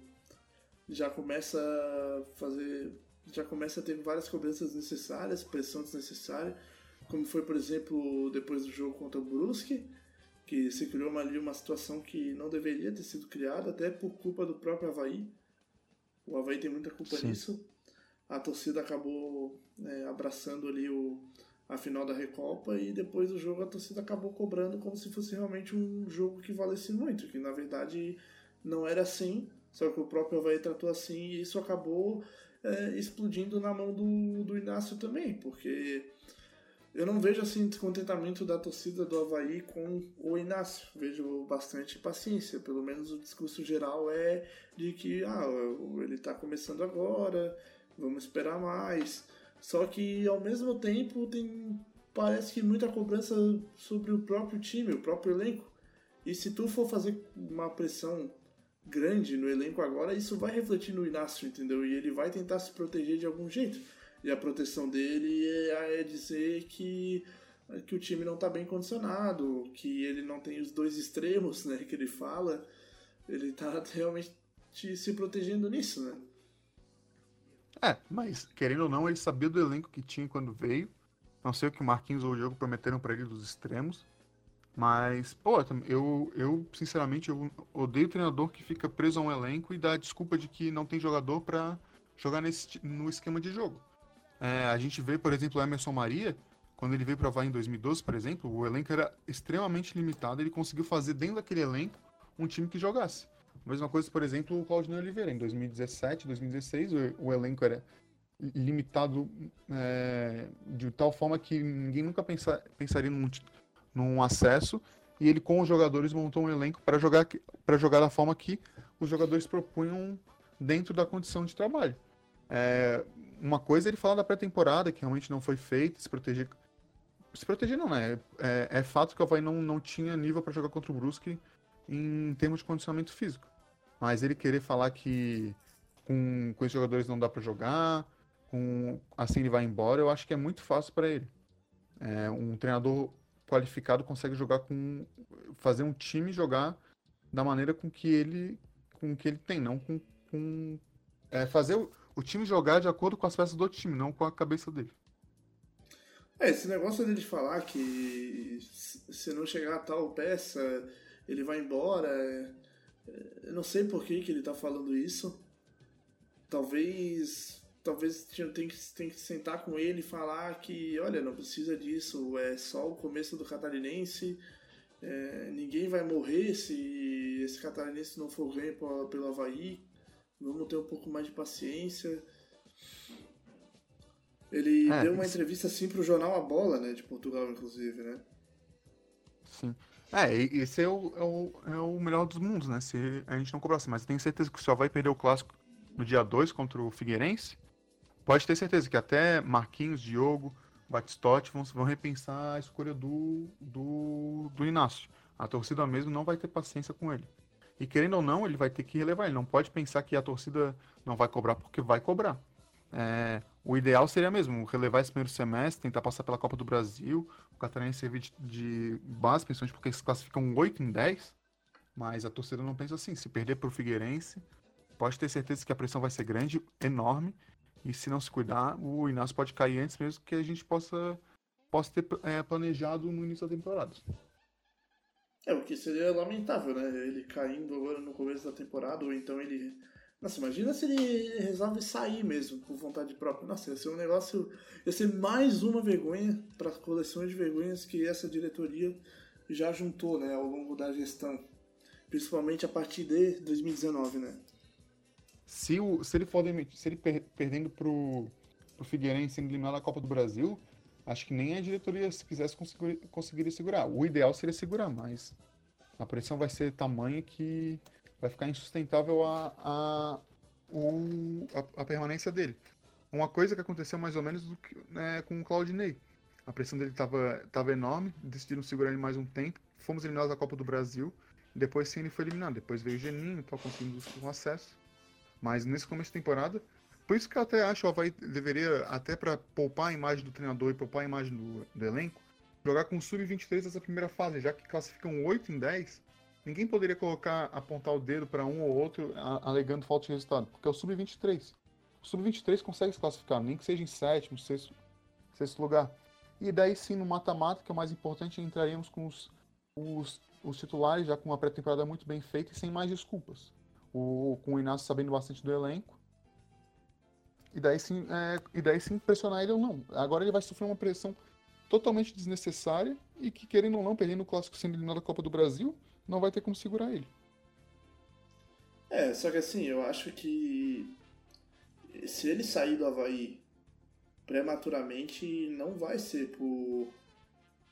já começa a fazer. Já começa a ter várias cobranças necessárias, pressão desnecessária, como foi, por exemplo, depois do jogo contra o Brusque que se criou ali uma situação que não deveria ter sido criada, até por culpa do próprio Havaí. O Havaí tem muita culpa Sim. nisso. A torcida acabou é, abraçando ali o, a final da Recopa e depois do jogo a torcida acabou cobrando como se fosse realmente um jogo que valesse muito, que na verdade não era assim, só que o próprio Havaí tratou assim e isso acabou é, explodindo na mão do, do Inácio também, porque eu não vejo assim descontentamento da torcida do Havaí com o Inácio. Vejo bastante paciência. Pelo menos o discurso geral é de que ah, ele está começando agora, vamos esperar mais. Só que ao mesmo tempo tem parece que muita cobrança sobre o próprio time, o próprio elenco. E se tu for fazer uma pressão grande no elenco agora, isso vai refletir no Inácio, entendeu? E ele vai tentar se proteger de algum jeito. E a proteção dele é, é dizer que, que o time não está bem condicionado, que ele não tem os dois extremos né, que ele fala. Ele está realmente se protegendo nisso, né? É, mas querendo ou não, ele sabia do elenco que tinha quando veio. Não sei o que o Marquinhos ou o Diogo prometeram para ele dos extremos. Mas, pô, eu, eu sinceramente, eu odeio treinador que fica preso a um elenco e dá a desculpa de que não tem jogador para jogar nesse, no esquema de jogo. É, a gente vê, por exemplo, o Emerson Maria, quando ele veio para Havaí em 2012, por exemplo, o elenco era extremamente limitado, ele conseguiu fazer dentro daquele elenco um time que jogasse. Mesma coisa, por exemplo, o Claudinei Oliveira, em 2017, 2016, o, o elenco era limitado é, de tal forma que ninguém nunca pensa, pensaria num, num acesso, e ele com os jogadores montou um elenco para jogar, jogar da forma que os jogadores propunham dentro da condição de trabalho. É, uma coisa é ele falar da pré-temporada, que realmente não foi feita, se proteger se proteger não, né? É, é fato que o Havaí não, não tinha nível para jogar contra o Brusque em termos de condicionamento físico. Mas ele querer falar que com, com esses jogadores não dá para jogar, com assim ele vai embora, eu acho que é muito fácil para ele. É, um treinador qualificado consegue jogar com fazer um time jogar da maneira com que ele com que ele tem, não com, com é, fazer o, o time jogar de acordo com as peças do time, não com a cabeça dele. É, esse negócio dele de falar que se não chegar a tal peça, ele vai embora. É, é, eu não sei por que, que ele tá falando isso. Talvez. Talvez tem que, tem que sentar com ele e falar que, olha, não precisa disso, é só o começo do catarinense. É, ninguém vai morrer se esse catarinense não for ganho pelo Havaí. Vamos ter um pouco mais de paciência. Ele é, deu uma entrevista assim pro jornal A Bola, né, de Portugal, inclusive, né? Sim. É, esse é o, é o, é o melhor dos mundos, né? Se a gente não cobrasse, mas tenho certeza que só vai perder o clássico no dia 2 contra o Figueirense. Pode ter certeza que até Marquinhos, Diogo, Batistotti vão, vão repensar a escolha do, do, do Inácio. A torcida mesmo não vai ter paciência com ele. E querendo ou não, ele vai ter que relevar. Ele não pode pensar que a torcida não vai cobrar, porque vai cobrar. É, o ideal seria mesmo relevar esse primeiro semestre, tentar passar pela Copa do Brasil, o Catarinense servir de, de base, principalmente porque eles classificam 8 em 10, mas a torcida não pensa assim. Se perder para o Figueirense, pode ter certeza que a pressão vai ser grande, enorme, e se não se cuidar, o Inácio pode cair antes mesmo que a gente possa, possa ter é, planejado no início da temporada. É, o que seria lamentável, né? Ele caindo agora no começo da temporada, ou então ele nossa, imagina se ele resolve sair mesmo, por vontade própria. Nossa, ia ser um negócio. ia ser mais uma vergonha para as coleções de vergonhas que essa diretoria já juntou, né, ao longo da gestão. Principalmente a partir de 2019, né? Se, o, se ele for se ele per, perdendo pro, pro Figueirense sendo eliminado na Copa do Brasil, acho que nem a diretoria, se quisesse, conseguir, conseguiria segurar. O ideal seria segurar, mas a pressão vai ser tamanha que vai ficar insustentável a, a, o, a, a, permanência dele. Uma coisa que aconteceu mais ou menos que, né, com o Claudinei. A pressão dele estava tava enorme, decidiram segurar ele mais um tempo. Fomos eliminados da Copa do Brasil. Depois sim ele foi eliminado. Depois veio o Geninho, tal, conseguimos um acesso. Mas nesse começo de temporada, por isso que eu até acho que o Havaí deveria, até para poupar a imagem do treinador e poupar a imagem do, do elenco, jogar com o Sub-23 nessa primeira fase, já que classificam 8 em 10, Ninguém poderia colocar, apontar o dedo para um ou outro alegando falta de resultado, porque é o sub-23. O sub-23 consegue se classificar, nem que seja em sétimo, sexto, sexto lugar. E daí sim, no mata-mata, que é o mais importante, entraríamos com os, os, os titulares, já com uma pré-temporada muito bem feita e sem mais desculpas. O, com o Inácio sabendo bastante do elenco. E daí sim, é, e daí sim pressionar ele ou não. Agora ele vai sofrer uma pressão totalmente desnecessária e que, querendo ou não, perdendo o clássico sendo eliminado da Copa do Brasil, não vai ter como segurar ele. É, só que assim, eu acho que se ele sair do Havaí prematuramente, não vai ser por,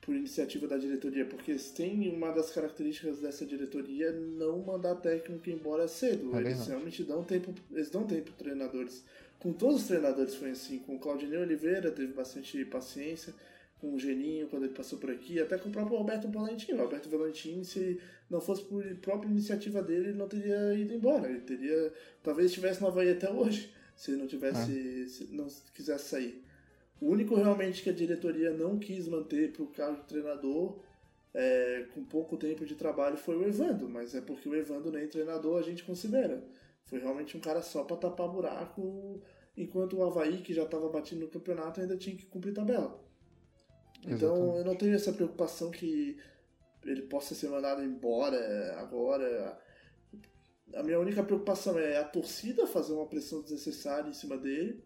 por iniciativa da diretoria, porque tem uma das características dessa diretoria não mandar técnico embora cedo. É eles realmente dão tempo, eles dão tempo treinadores. Com todos os treinadores foi assim, com o Claudinei Oliveira teve bastante paciência, com o Geninho quando ele passou por aqui, até com o próprio Roberto Valentino. O Roberto Valentino, se não fosse por própria iniciativa dele, ele não teria ido embora. Ele teria. Talvez estivesse no Havaí até hoje, se ele não tivesse. É. Se não quisesse sair. O único realmente que a diretoria não quis manter para o cargo de treinador é, com pouco tempo de trabalho foi o Evando, mas é porque o Evando nem treinador a gente considera. Foi realmente um cara só para tapar buraco, enquanto o Havaí, que já estava batendo no campeonato, ainda tinha que cumprir tabela. Então Exatamente. eu não tenho essa preocupação que ele possa ser mandado embora agora. A minha única preocupação é a torcida fazer uma pressão desnecessária em cima dele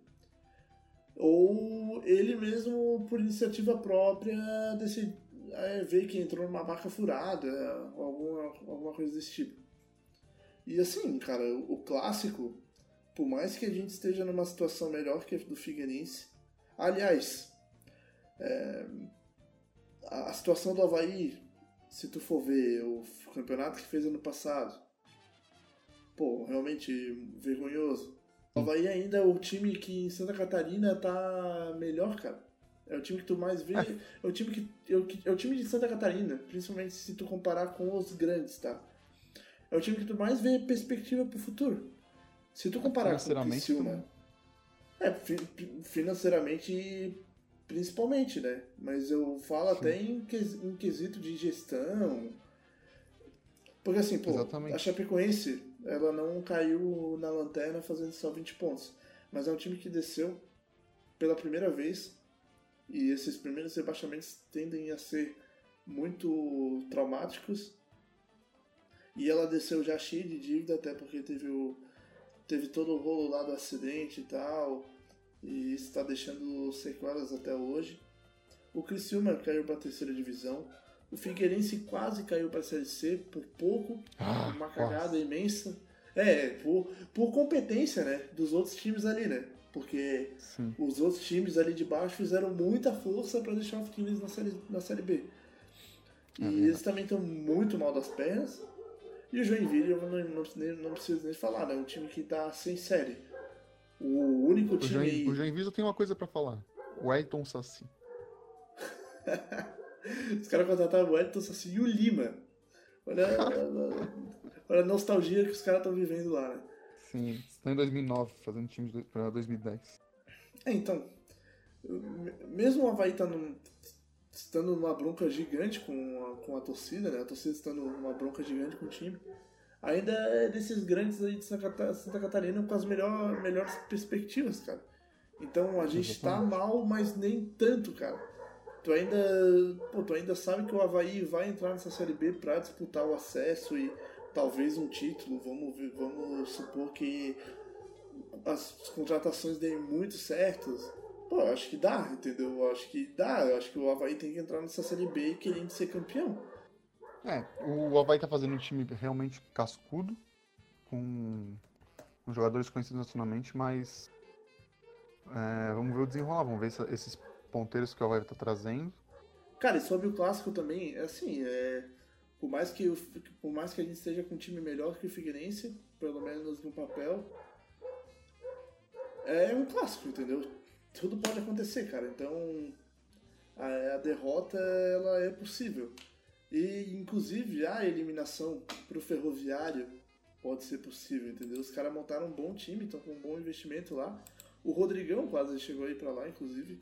ou ele mesmo, por iniciativa própria, decidir, é, ver que entrou numa marca furada, alguma, alguma coisa desse tipo. E assim, cara, o, o clássico, por mais que a gente esteja numa situação melhor que a do Figueirense, aliás, é, a, a situação do Havaí, se tu for ver o campeonato que fez ano passado, pô, realmente vergonhoso. O Havaí ainda é o time que em Santa Catarina tá melhor, cara. É o time que tu mais vê. É, é o time que. É o, é o time de Santa Catarina, principalmente se tu comparar com os grandes, tá? É o time que tu mais vê perspectiva pro futuro. Se tu comparar com o Criciúma. É, financeiramente principalmente, né? Mas eu falo Sim. até em, em quesito de gestão. Porque assim, pô, Exatamente. a Chapecoense ela não caiu na lanterna fazendo só 20 pontos. Mas é um time que desceu pela primeira vez e esses primeiros rebaixamentos tendem a ser muito traumáticos. E ela desceu já cheia de dívida, até porque teve, o, teve todo o rolo lá do acidente e tal. E está deixando sequelas até hoje. O Criciúma caiu para a terceira divisão. O Figueirense quase caiu para a Série C por pouco, ah, uma cagada nossa. imensa. É, por, por competência, né, dos outros times ali, né? Porque Sim. os outros times ali de baixo fizeram muita força para deixar o Figueirense na série, na série B. E é eles também estão muito mal das pernas. E o Joinville, eu não, não, não preciso nem falar, né? É um time que está sem série. O único time. O, Join, o Joinville tem uma coisa para falar. O Elton Sassi. Os caras contrataram o Elton Sassi e o Lima. Olha, olha, a nostalgia que os caras estão vivendo lá, né? Sim, estão em 2009, fazendo time para 2010. É, então, mesmo o Havaí tá num, estando numa bronca gigante com a, com a torcida, né? A torcida estando numa bronca gigante com o time, ainda é desses grandes aí de Santa Catarina com as melhor, melhores perspectivas, cara. Então a gente está mal, mas nem tanto, cara tu ainda, pô, tu ainda sabe que o Havaí vai entrar nessa Série B para disputar o acesso e talvez um título. Vamos, vamos supor que as contratações deem muito certas. Pô, eu acho que dá, entendeu? Eu acho que dá. Eu acho que o Havaí tem que entrar nessa Série B querendo ser campeão. É, o Havaí tá fazendo um time realmente cascudo, com, com jogadores conhecidos nacionalmente, mas é, vamos ver o desenrolar, vamos ver esses ponteiros que o Havaí tá trazendo. Cara, e sobre o clássico também, é assim, é, por, mais que, por mais que a gente esteja com um time melhor que o Figueirense, pelo menos no papel, é um clássico, entendeu? Tudo pode acontecer, cara. Então, a, a derrota, ela é possível. E, inclusive, a eliminação pro Ferroviário pode ser possível, entendeu? Os caras montaram um bom time, estão com um bom investimento lá. O Rodrigão quase chegou aí para lá, inclusive.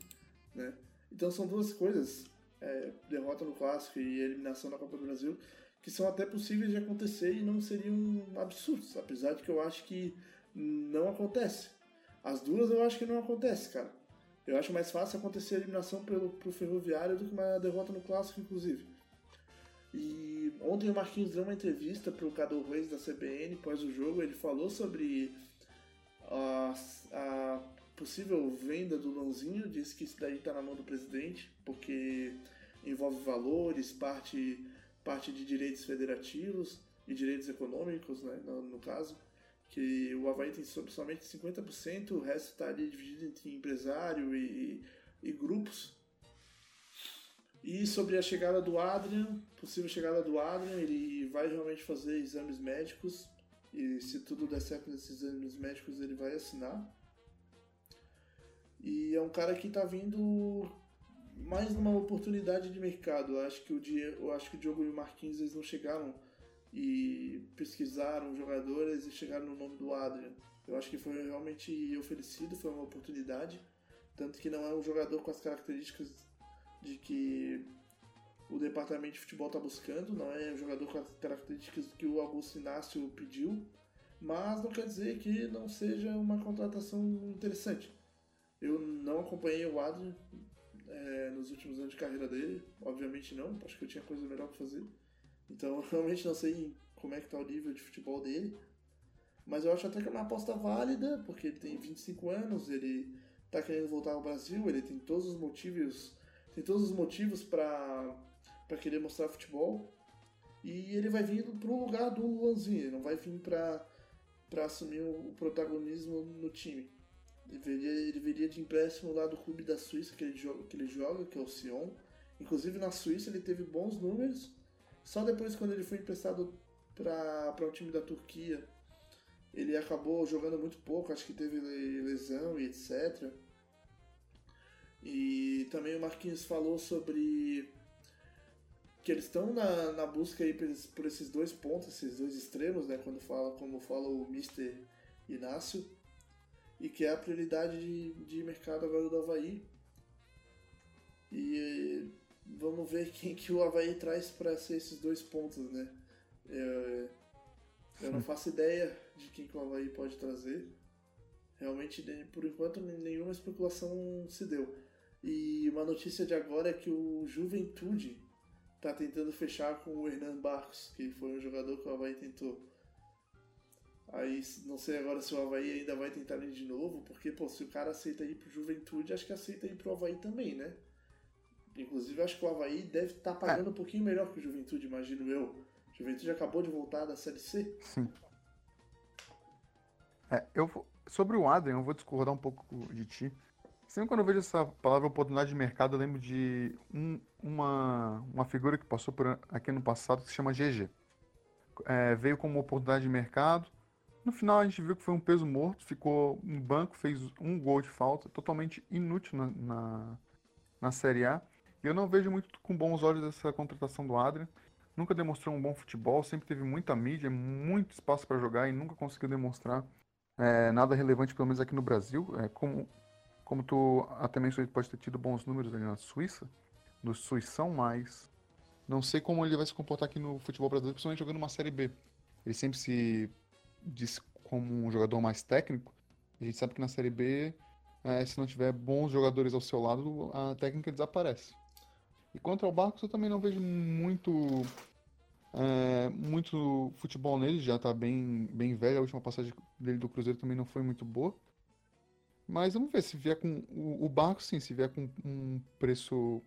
Né? Então são duas coisas, é, derrota no Clássico e eliminação na Copa do Brasil, que são até possíveis de acontecer e não seriam absurdos, apesar de que eu acho que não acontece. As duas eu acho que não acontece, cara. Eu acho mais fácil acontecer a eliminação pelo, pro Ferroviário do que uma derrota no Clássico, inclusive. E ontem o Marquinhos deu uma entrevista pro Cadu Reis da CBN após o jogo, ele falou sobre a, a possível venda do Lãozinho, disse que isso daí está na mão do presidente, porque envolve valores, parte, parte de direitos federativos e direitos econômicos, né, no, no caso, que o Havaí tem somente 50%, o resto está ali dividido entre empresário e, e grupos. E sobre a chegada do Adrian, possível chegada do Adrian, ele vai realmente fazer exames médicos e se tudo der certo nesses exames médicos ele vai assinar. E é um cara que está vindo mais numa oportunidade de mercado. Acho que o, Diego, eu acho que o Diogo e o Marquinhos eles não chegaram e pesquisaram jogadores e chegaram no nome do Adrian. Eu acho que foi realmente oferecido, foi uma oportunidade. Tanto que não é um jogador com as características de que o departamento de futebol está buscando, não é um jogador com as características que o Augusto Inácio pediu, mas não quer dizer que não seja uma contratação interessante. Eu não acompanhei o Adrian é, nos últimos anos de carreira dele, obviamente não, acho que eu tinha coisa melhor para fazer. Então eu realmente não sei como é que tá o nível de futebol dele. Mas eu acho até que é uma aposta válida, porque ele tem 25 anos, ele tá querendo voltar ao Brasil, ele tem todos os motivos, tem todos os motivos para para querer mostrar futebol. E ele vai vir pro lugar do Luanzinho, ele não vai vir para para assumir o protagonismo no time. Ele viria, ele viria de empréstimo lá do clube da Suíça que ele joga, que, ele joga, que é o Sion. Inclusive na Suíça ele teve bons números. Só depois quando ele foi emprestado para um time da Turquia, ele acabou jogando muito pouco, acho que teve lesão e etc. E também o Marquinhos falou sobre que eles estão na, na busca aí por esses dois pontos, esses dois extremos, né? Quando fala, como fala o Mr. Inácio, e que é a prioridade de, de mercado agora do Havaí. E vamos ver quem que o Havaí traz para ser esses dois pontos, né? Eu, eu não faço ideia de quem que o Havaí pode trazer. Realmente, por enquanto, nenhuma especulação se deu. E uma notícia de agora é que o Juventude tá tentando fechar com o Hernan Barcos, que foi um jogador que o Havaí tentou. Aí não sei agora se o Havaí ainda vai tentar ir de novo, porque pô, se o cara aceita ir pro Juventude, acho que aceita ir pro Havaí também, né? Inclusive acho que o Havaí deve estar tá pagando é. um pouquinho melhor que o Juventude, imagino eu. O Juventude acabou de voltar da Série C. Sim. É, eu sobre o Adrian, eu vou discordar um pouco de ti. Sempre quando eu vejo essa palavra oportunidade de mercado, eu lembro de um, uma, uma figura que passou por aqui no passado que se chama GG. É, veio como oportunidade de mercado. No final a gente viu que foi um peso morto, ficou no banco, fez um gol de falta, totalmente inútil na, na, na Série A. E eu não vejo muito com bons olhos essa contratação do Adrian. Nunca demonstrou um bom futebol, sempre teve muita mídia, muito espaço para jogar e nunca conseguiu demonstrar é, nada relevante, pelo menos aqui no Brasil. É, como como tu até mencionou, ele pode ter tido bons números ali na Suíça, no Suição, mas não sei como ele vai se comportar aqui no futebol brasileiro, principalmente jogando uma Série B. Ele sempre se diz como um jogador mais técnico. A gente sabe que na Série B, é, se não tiver bons jogadores ao seu lado, a técnica desaparece. E contra o Barcos eu também não vejo muito é, muito futebol nele, já está bem, bem velho. A última passagem dele do Cruzeiro também não foi muito boa. Mas vamos ver, se vier com. O, o barco, sim, se vier com um preço.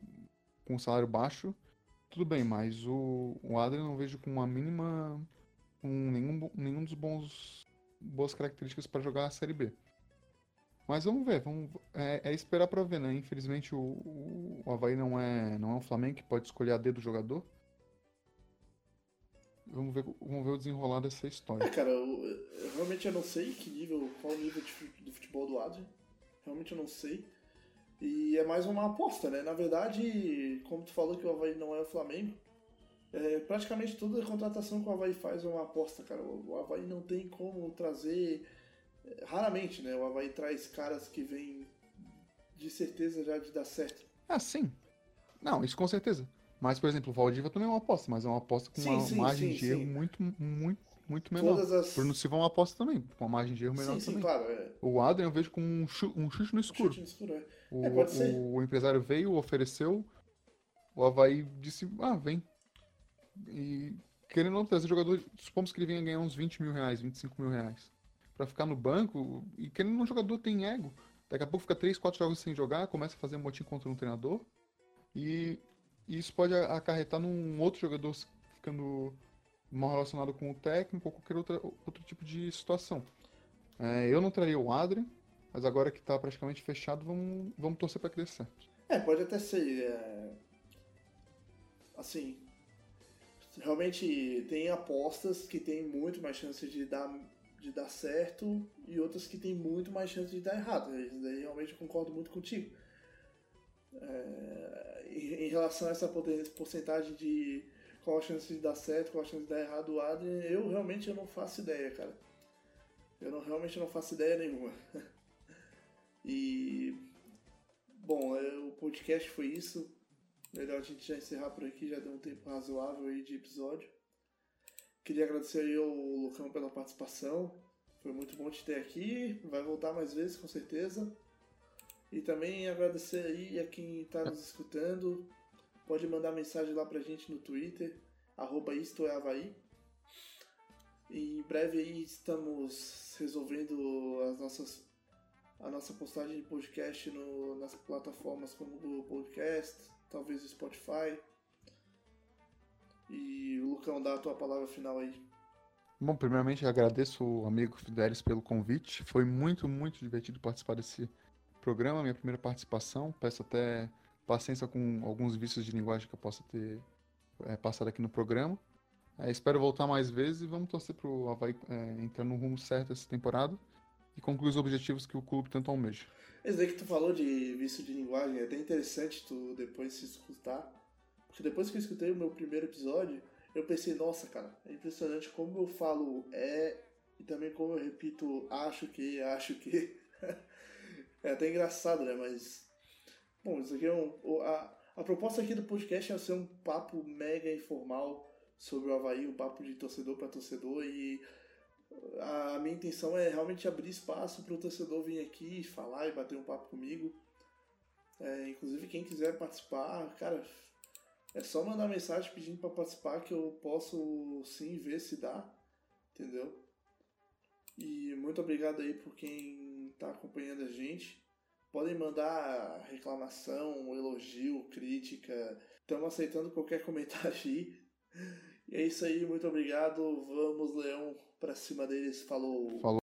com um salário baixo, tudo bem, mas o, o Adrian não vejo com uma mínima. Com nenhum, nenhum dos bons. boas características para jogar a Série B. Mas vamos ver, vamos, é, é esperar para ver, né? Infelizmente o, o, o Havaí não é, não é um Flamengo que pode escolher a D do jogador. Vamos ver, vamos ver o desenrolar dessa história. É, cara, eu, eu, realmente eu não sei que nível, qual o nível de, do futebol do Adrian. Realmente eu não sei. E é mais uma aposta, né? Na verdade, como tu falou que o Havaí não é o Flamengo, é, praticamente toda a contratação que o Havaí faz é uma aposta, cara. O, o Havaí não tem como trazer. É, raramente, né? O Havaí traz caras que vêm de certeza já de dar certo. Ah, sim. Não, isso com certeza. Mas, por exemplo, o Valdiva também é uma aposta, mas é uma aposta com sim, uma sim, margem sim, de erro muito, muito, muito menor. Todas as... Bruno Silva é uma aposta também, com uma margem de erro menor também. Claro. É. O Adrian eu vejo com um, chute, um chute no escuro. Um chute no escuro, é. O, é, pode ser. o empresário veio, ofereceu, o Havaí disse, ah, vem. E querendo não trazer jogador, supomos que ele venha ganhar uns 20 mil reais, 25 mil reais. Pra ficar no banco, e querendo um jogador tem ego. Daqui a pouco fica 3, 4 jogos sem jogar, começa a fazer motim contra um treinador. E isso pode acarretar num outro jogador ficando mal relacionado com o técnico ou qualquer outra, outro tipo de situação. É, eu não traria o Adrian, mas agora que está praticamente fechado, vamos, vamos torcer para que dê certo. É, pode até ser. É... Assim, realmente tem apostas que tem muito mais chance de dar, de dar certo e outras que tem muito mais chance de dar errado. Isso daí realmente concordo muito contigo. É, em relação a essa porcentagem de qual a chance de dar certo, qual a chance de dar errado o Adrian, eu realmente eu não faço ideia, cara. Eu não, realmente não faço ideia nenhuma. e bom, é, o podcast foi isso. Melhor a gente já encerrar por aqui, já deu um tempo razoável aí de episódio. Queria agradecer aí ao Lucão pela participação. Foi muito bom te ter aqui. Vai voltar mais vezes, com certeza. E também agradecer aí a quem está nos escutando. Pode mandar mensagem lá pra gente no Twitter. arroba isto é Havaí. E em breve aí estamos resolvendo as nossas, a nossa postagem de podcast no, nas plataformas como o Google Podcast, talvez Spotify. E Lucão, dá a tua palavra final aí. Bom, primeiramente agradeço o amigo Fidelis pelo convite. Foi muito, muito divertido participar desse programa, minha primeira participação. Peço até paciência com alguns vícios de linguagem que eu possa ter é, passado aqui no programa. É, espero voltar mais vezes e vamos torcer para o Havaí é, entrar no rumo certo essa temporada e concluir os objetivos que o clube tanto almeja. Esse daí que tu falou de vício de linguagem é até interessante tu depois se escutar. Porque depois que eu escutei o meu primeiro episódio, eu pensei, nossa, cara, é impressionante como eu falo é e também como eu repito acho que, acho que. é até engraçado, né? Mas. Bom, isso aqui é um. A, a proposta aqui do podcast é ser um papo mega informal sobre o Havaí, um papo de torcedor para torcedor e a minha intenção é realmente abrir espaço para o torcedor vir aqui falar e bater um papo comigo. É, inclusive, quem quiser participar, cara, é só mandar mensagem pedindo para participar que eu posso sim ver se dá, entendeu? E muito obrigado aí por quem está acompanhando a gente. Podem mandar reclamação, elogio, crítica. Estamos aceitando qualquer comentário aí. E é isso aí, muito obrigado. Vamos, Leão, para cima deles. Falou. Falou.